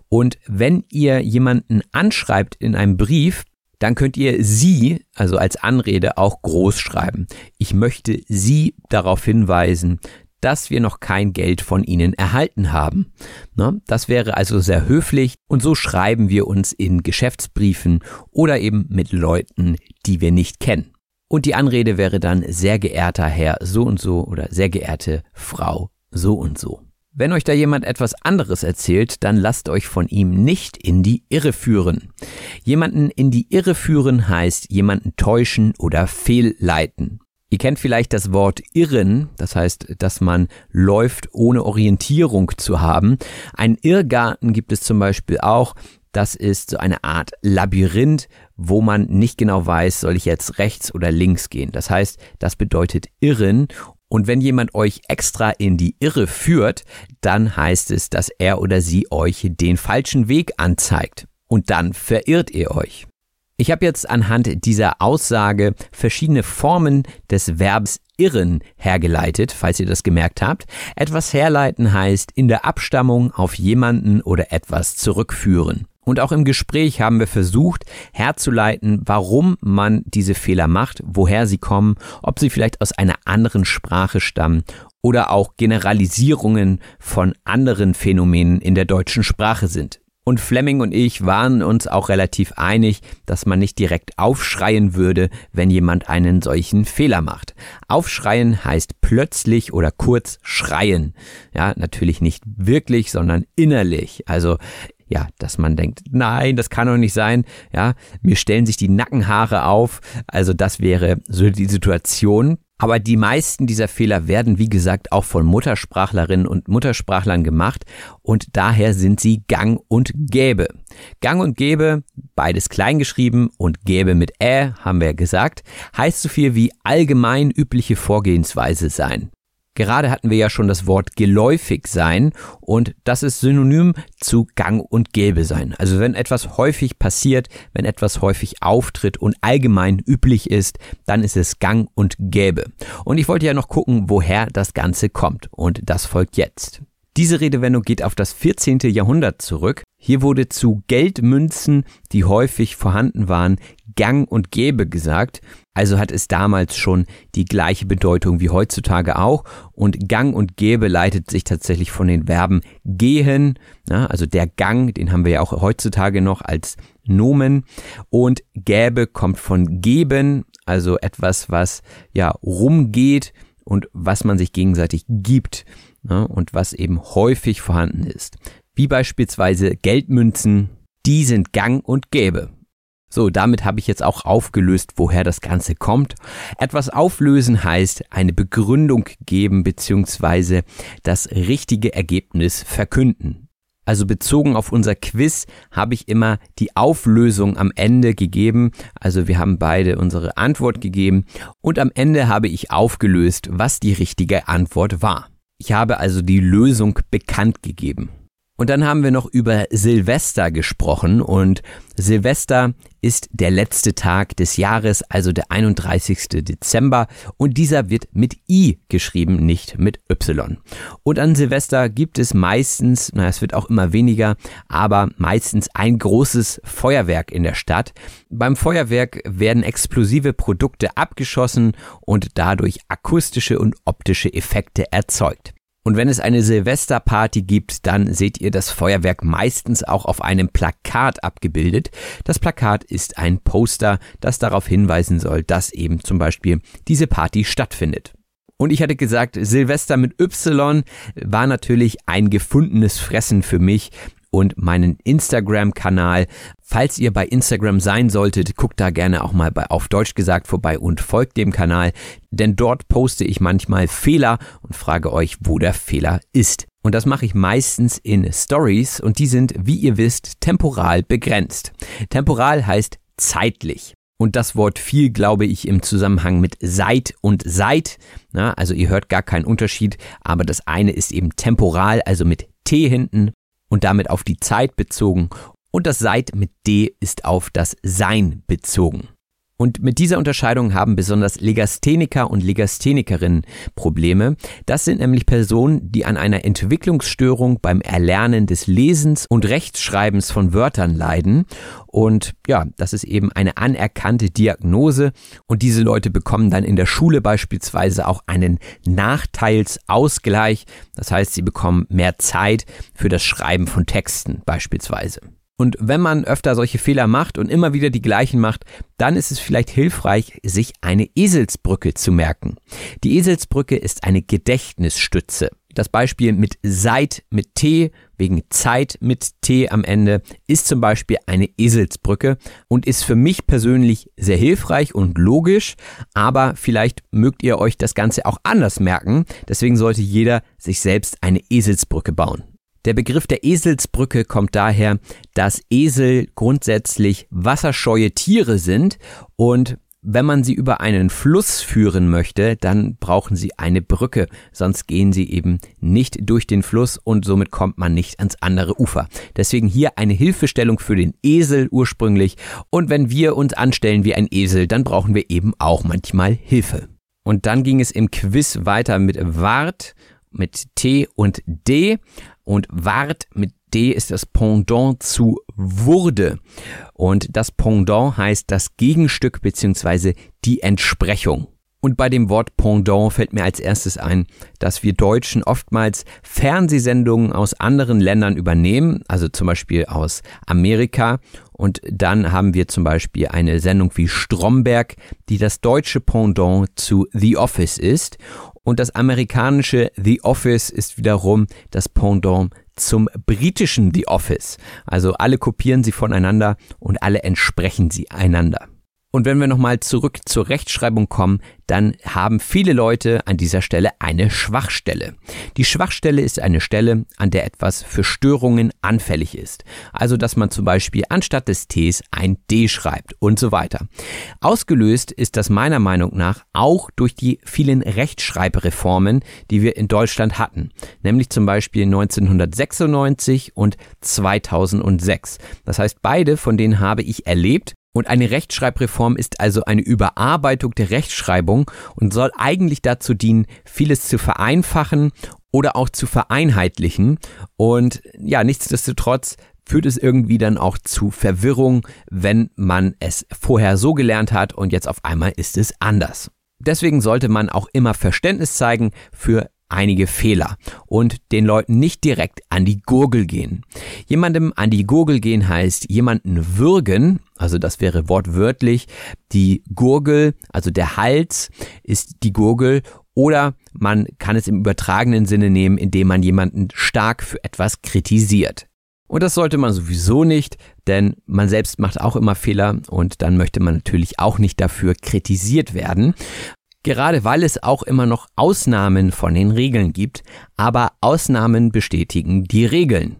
Und wenn ihr jemanden anschreibt in einem Brief, dann könnt ihr sie, also als Anrede, auch groß schreiben. Ich möchte sie darauf hinweisen, dass wir noch kein Geld von ihnen erhalten haben. Ne? Das wäre also sehr höflich und so schreiben wir uns in Geschäftsbriefen oder eben mit Leuten, die wir nicht kennen. Und die Anrede wäre dann sehr geehrter Herr so und so oder sehr geehrte Frau so und so. Wenn euch da jemand etwas anderes erzählt, dann lasst euch von ihm nicht in die Irre führen. Jemanden in die Irre führen heißt jemanden täuschen oder fehlleiten. Ihr kennt vielleicht das Wort irren, das heißt, dass man läuft, ohne Orientierung zu haben. Ein Irrgarten gibt es zum Beispiel auch, das ist so eine Art Labyrinth, wo man nicht genau weiß, soll ich jetzt rechts oder links gehen. Das heißt, das bedeutet irren. Und wenn jemand euch extra in die Irre führt, dann heißt es, dass er oder sie euch den falschen Weg anzeigt. Und dann verirrt ihr euch. Ich habe jetzt anhand dieser Aussage verschiedene Formen des Verbs irren hergeleitet, falls ihr das gemerkt habt. Etwas herleiten heißt in der Abstammung auf jemanden oder etwas zurückführen. Und auch im Gespräch haben wir versucht herzuleiten, warum man diese Fehler macht, woher sie kommen, ob sie vielleicht aus einer anderen Sprache stammen oder auch Generalisierungen von anderen Phänomenen in der deutschen Sprache sind. Und Fleming und ich waren uns auch relativ einig, dass man nicht direkt aufschreien würde, wenn jemand einen solchen Fehler macht. Aufschreien heißt plötzlich oder kurz schreien. Ja, natürlich nicht wirklich, sondern innerlich. Also ja, dass man denkt, nein, das kann doch nicht sein, ja, mir stellen sich die Nackenhaare auf, also das wäre so die Situation. Aber die meisten dieser Fehler werden, wie gesagt, auch von Muttersprachlerinnen und Muttersprachlern gemacht und daher sind sie gang und gäbe. Gang und gäbe, beides kleingeschrieben und gäbe mit ä, haben wir gesagt, heißt so viel wie allgemein übliche Vorgehensweise sein. Gerade hatten wir ja schon das Wort geläufig sein und das ist synonym zu gang und gäbe sein. Also wenn etwas häufig passiert, wenn etwas häufig auftritt und allgemein üblich ist, dann ist es gang und gäbe. Und ich wollte ja noch gucken, woher das Ganze kommt und das folgt jetzt. Diese Redewendung geht auf das 14. Jahrhundert zurück. Hier wurde zu Geldmünzen, die häufig vorhanden waren, gang und gäbe gesagt. Also hat es damals schon die gleiche Bedeutung wie heutzutage auch. Und gang und gäbe leitet sich tatsächlich von den Verben gehen, ja, also der Gang, den haben wir ja auch heutzutage noch als Nomen. Und gäbe kommt von geben, also etwas, was ja rumgeht und was man sich gegenseitig gibt ja, und was eben häufig vorhanden ist. Wie beispielsweise Geldmünzen, die sind gang und gäbe. So, damit habe ich jetzt auch aufgelöst, woher das Ganze kommt. Etwas auflösen heißt eine Begründung geben bzw. das richtige Ergebnis verkünden. Also bezogen auf unser Quiz habe ich immer die Auflösung am Ende gegeben. Also wir haben beide unsere Antwort gegeben und am Ende habe ich aufgelöst, was die richtige Antwort war. Ich habe also die Lösung bekannt gegeben. Und dann haben wir noch über Silvester gesprochen und Silvester ist der letzte Tag des Jahres, also der 31. Dezember und dieser wird mit I geschrieben, nicht mit Y. Und an Silvester gibt es meistens, na es wird auch immer weniger, aber meistens ein großes Feuerwerk in der Stadt. Beim Feuerwerk werden explosive Produkte abgeschossen und dadurch akustische und optische Effekte erzeugt. Und wenn es eine Silvesterparty gibt, dann seht ihr das Feuerwerk meistens auch auf einem Plakat abgebildet. Das Plakat ist ein Poster, das darauf hinweisen soll, dass eben zum Beispiel diese Party stattfindet. Und ich hatte gesagt, Silvester mit Y war natürlich ein gefundenes Fressen für mich und meinen Instagram-Kanal. Falls ihr bei Instagram sein solltet, guckt da gerne auch mal bei auf Deutsch gesagt vorbei und folgt dem Kanal, denn dort poste ich manchmal Fehler und frage euch, wo der Fehler ist. Und das mache ich meistens in Stories und die sind, wie ihr wisst, temporal begrenzt. Temporal heißt zeitlich. Und das Wort viel glaube ich im Zusammenhang mit seit und seit. Na, also ihr hört gar keinen Unterschied, aber das eine ist eben temporal, also mit T hinten und damit auf die Zeit bezogen und das Seit mit D ist auf das Sein bezogen. Und mit dieser Unterscheidung haben besonders Legastheniker und Legasthenikerinnen Probleme. Das sind nämlich Personen, die an einer Entwicklungsstörung beim Erlernen des Lesens und Rechtschreibens von Wörtern leiden. Und ja, das ist eben eine anerkannte Diagnose. Und diese Leute bekommen dann in der Schule beispielsweise auch einen Nachteilsausgleich. Das heißt, sie bekommen mehr Zeit für das Schreiben von Texten beispielsweise. Und wenn man öfter solche Fehler macht und immer wieder die gleichen macht, dann ist es vielleicht hilfreich, sich eine Eselsbrücke zu merken. Die Eselsbrücke ist eine Gedächtnisstütze. Das Beispiel mit seit mit T wegen Zeit mit T am Ende ist zum Beispiel eine Eselsbrücke und ist für mich persönlich sehr hilfreich und logisch, aber vielleicht mögt ihr euch das Ganze auch anders merken. Deswegen sollte jeder sich selbst eine Eselsbrücke bauen. Der Begriff der Eselsbrücke kommt daher, dass Esel grundsätzlich wasserscheue Tiere sind und wenn man sie über einen Fluss führen möchte, dann brauchen sie eine Brücke, sonst gehen sie eben nicht durch den Fluss und somit kommt man nicht ans andere Ufer. Deswegen hier eine Hilfestellung für den Esel ursprünglich und wenn wir uns anstellen wie ein Esel, dann brauchen wir eben auch manchmal Hilfe. Und dann ging es im Quiz weiter mit Wart, mit T und D und Wart mit D ist das Pendant zu wurde. Und das Pendant heißt das Gegenstück beziehungsweise die Entsprechung. Und bei dem Wort Pendant fällt mir als erstes ein, dass wir Deutschen oftmals Fernsehsendungen aus anderen Ländern übernehmen, also zum Beispiel aus Amerika. Und dann haben wir zum Beispiel eine Sendung wie Stromberg, die das deutsche Pendant zu The Office ist. Und das amerikanische The Office ist wiederum das Pendant zum britischen The Office. Also alle kopieren sie voneinander und alle entsprechen sie einander. Und wenn wir nochmal zurück zur Rechtschreibung kommen, dann haben viele Leute an dieser Stelle eine Schwachstelle. Die Schwachstelle ist eine Stelle, an der etwas für Störungen anfällig ist. Also, dass man zum Beispiel anstatt des Ts ein D schreibt und so weiter. Ausgelöst ist das meiner Meinung nach auch durch die vielen Rechtschreibreformen, die wir in Deutschland hatten. Nämlich zum Beispiel 1996 und 2006. Das heißt, beide von denen habe ich erlebt und eine Rechtschreibreform ist also eine Überarbeitung der Rechtschreibung und soll eigentlich dazu dienen, vieles zu vereinfachen oder auch zu vereinheitlichen. Und ja, nichtsdestotrotz führt es irgendwie dann auch zu Verwirrung, wenn man es vorher so gelernt hat und jetzt auf einmal ist es anders. Deswegen sollte man auch immer Verständnis zeigen für einige Fehler und den Leuten nicht direkt an die Gurgel gehen. Jemandem an die Gurgel gehen heißt jemanden würgen, also das wäre wortwörtlich, die Gurgel, also der Hals ist die Gurgel oder man kann es im übertragenen Sinne nehmen, indem man jemanden stark für etwas kritisiert. Und das sollte man sowieso nicht, denn man selbst macht auch immer Fehler und dann möchte man natürlich auch nicht dafür kritisiert werden. Gerade weil es auch immer noch Ausnahmen von den Regeln gibt, aber Ausnahmen bestätigen die Regeln.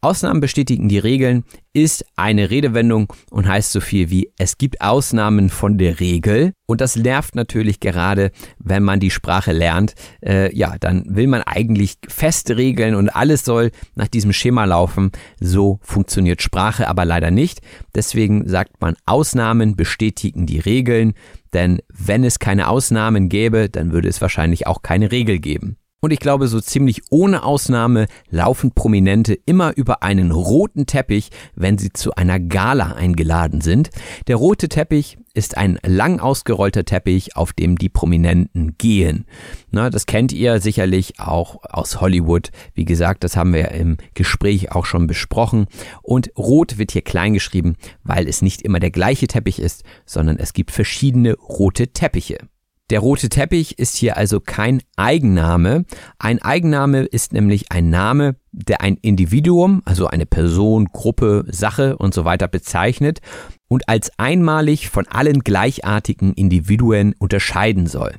Ausnahmen bestätigen die Regeln ist eine Redewendung und heißt so viel wie es gibt Ausnahmen von der Regel und das nervt natürlich gerade, wenn man die Sprache lernt. Äh, ja, dann will man eigentlich feste Regeln und alles soll nach diesem Schema laufen. So funktioniert Sprache aber leider nicht. Deswegen sagt man Ausnahmen bestätigen die Regeln, denn wenn es keine Ausnahmen gäbe, dann würde es wahrscheinlich auch keine Regel geben. Und ich glaube, so ziemlich ohne Ausnahme laufen Prominente immer über einen roten Teppich, wenn sie zu einer Gala eingeladen sind. Der rote Teppich ist ein lang ausgerollter Teppich, auf dem die Prominenten gehen. Na, das kennt ihr sicherlich auch aus Hollywood. Wie gesagt, das haben wir im Gespräch auch schon besprochen. Und rot wird hier klein geschrieben, weil es nicht immer der gleiche Teppich ist, sondern es gibt verschiedene rote Teppiche. Der rote Teppich ist hier also kein Eigenname. Ein Eigenname ist nämlich ein Name, der ein Individuum, also eine Person, Gruppe, Sache und so weiter bezeichnet und als einmalig von allen gleichartigen Individuen unterscheiden soll.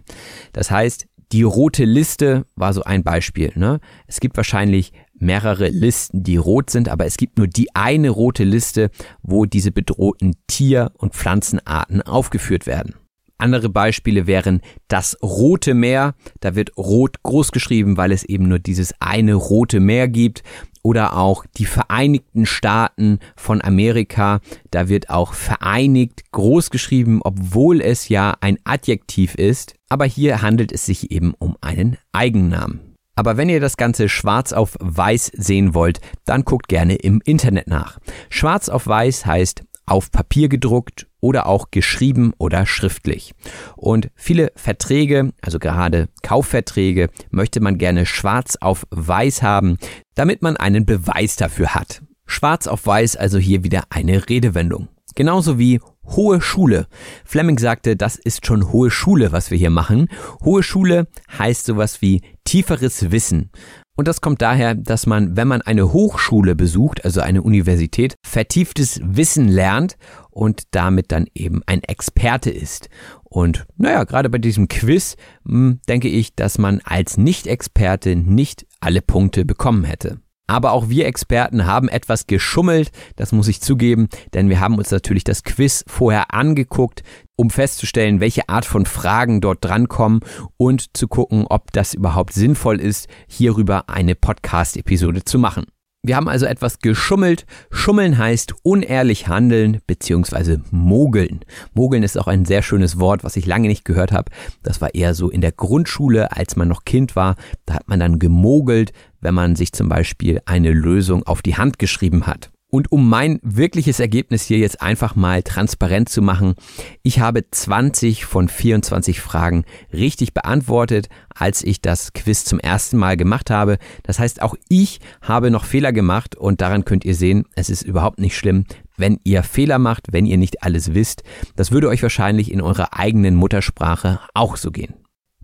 Das heißt, die rote Liste war so ein Beispiel. Ne? Es gibt wahrscheinlich mehrere Listen, die rot sind, aber es gibt nur die eine rote Liste, wo diese bedrohten Tier- und Pflanzenarten aufgeführt werden. Andere Beispiele wären das Rote Meer. Da wird rot groß geschrieben, weil es eben nur dieses eine Rote Meer gibt. Oder auch die Vereinigten Staaten von Amerika. Da wird auch vereinigt groß geschrieben, obwohl es ja ein Adjektiv ist. Aber hier handelt es sich eben um einen Eigennamen. Aber wenn ihr das Ganze schwarz auf weiß sehen wollt, dann guckt gerne im Internet nach. Schwarz auf weiß heißt auf Papier gedruckt oder auch geschrieben oder schriftlich. Und viele Verträge, also gerade Kaufverträge, möchte man gerne schwarz auf weiß haben, damit man einen Beweis dafür hat. Schwarz auf weiß also hier wieder eine Redewendung. Genauso wie hohe Schule. Fleming sagte, das ist schon hohe Schule, was wir hier machen. Hohe Schule heißt sowas wie tieferes Wissen. Und das kommt daher, dass man, wenn man eine Hochschule besucht, also eine Universität, vertieftes Wissen lernt und damit dann eben ein Experte ist. Und naja, gerade bei diesem Quiz mh, hm, denke ich, dass man als Nicht-Experte nicht alle Punkte bekommen hätte. Aber auch wir Experten haben etwas geschummelt, das muss ich zugeben, denn wir haben uns natürlich das Quiz vorher angeguckt, um festzustellen, welche Art von Fragen dort drankommen und zu gucken, ob das überhaupt sinnvoll ist, hierüber eine Podcast-Episode zu machen. Wir haben also etwas geschummelt. Schummeln heißt unehrlich handeln bzw. mogeln. Mogeln ist auch ein sehr schönes Wort, was ich lange nicht gehört habe. Das war eher so in der Grundschule, als man noch Kind war. Da hat man dann gemogelt, wenn man sich zum Beispiel eine Lösung auf die Hand geschrieben hat. Und um mein wirkliches Ergebnis hier jetzt einfach mal transparent zu machen, ich habe 20 von 24 Fragen richtig beantwortet, als ich das Quiz zum ersten Mal gemacht habe. Das heißt, auch ich habe noch Fehler gemacht und daran könnt ihr sehen, es ist überhaupt nicht schlimm, wenn ihr Fehler macht, wenn ihr nicht alles wisst. Das würde euch wahrscheinlich in eurer eigenen Muttersprache auch so gehen.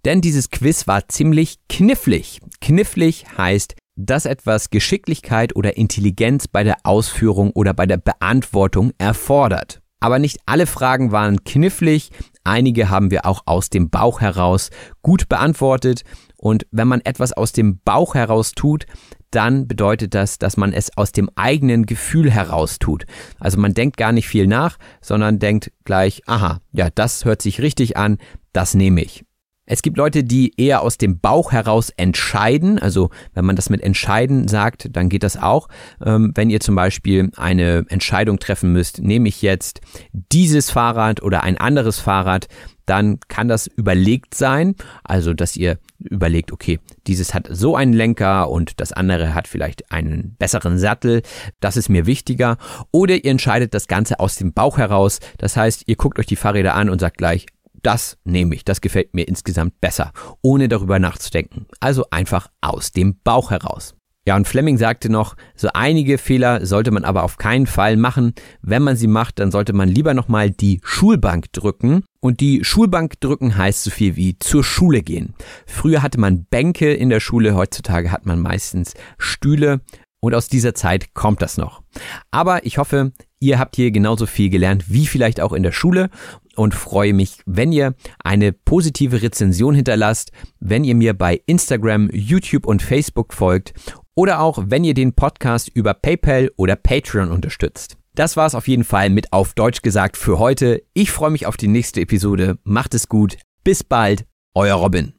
Denn dieses Quiz war ziemlich knifflig. Knifflig heißt, dass etwas Geschicklichkeit oder Intelligenz bei der Ausführung oder bei der Beantwortung erfordert. Aber nicht alle Fragen waren knifflig, einige haben wir auch aus dem Bauch heraus gut beantwortet und wenn man etwas aus dem Bauch heraus tut, dann bedeutet das, dass man es aus dem eigenen Gefühl heraus tut. Also man denkt gar nicht viel nach, sondern denkt gleich, aha, ja, das hört sich richtig an, das nehme ich. Es gibt Leute, die eher aus dem Bauch heraus entscheiden. Also wenn man das mit entscheiden sagt, dann geht das auch. Ähm, wenn ihr zum Beispiel eine Entscheidung treffen müsst, nehme ich jetzt dieses Fahrrad oder ein anderes Fahrrad, dann kann das überlegt sein. Also dass ihr überlegt, okay, dieses hat so einen Lenker und das andere hat vielleicht einen besseren Sattel. Das ist mir wichtiger. Oder ihr entscheidet das Ganze aus dem Bauch heraus. Das heißt, ihr guckt euch die Fahrräder an und sagt gleich, das nehme ich, das gefällt mir insgesamt besser, ohne darüber nachzudenken. Also einfach aus dem Bauch heraus. Ja, und Fleming sagte noch, so einige Fehler sollte man aber auf keinen Fall machen. Wenn man sie macht, dann sollte man lieber nochmal die Schulbank drücken. Und die Schulbank drücken heißt so viel wie zur Schule gehen. Früher hatte man Bänke in der Schule, heutzutage hat man meistens Stühle. Und aus dieser Zeit kommt das noch. Aber ich hoffe, ihr habt hier genauso viel gelernt wie vielleicht auch in der Schule und freue mich, wenn ihr eine positive Rezension hinterlasst, wenn ihr mir bei Instagram, YouTube und Facebook folgt oder auch wenn ihr den Podcast über PayPal oder Patreon unterstützt. Das war's auf jeden Fall mit auf Deutsch gesagt für heute. Ich freue mich auf die nächste Episode. Macht es gut. Bis bald. Euer Robin.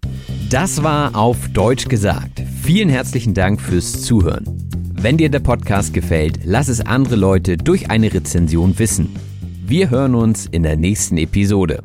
Das war auf Deutsch gesagt. Vielen herzlichen Dank fürs Zuhören. Wenn dir der Podcast gefällt, lass es andere Leute durch eine Rezension wissen. Wir hören uns in der nächsten Episode.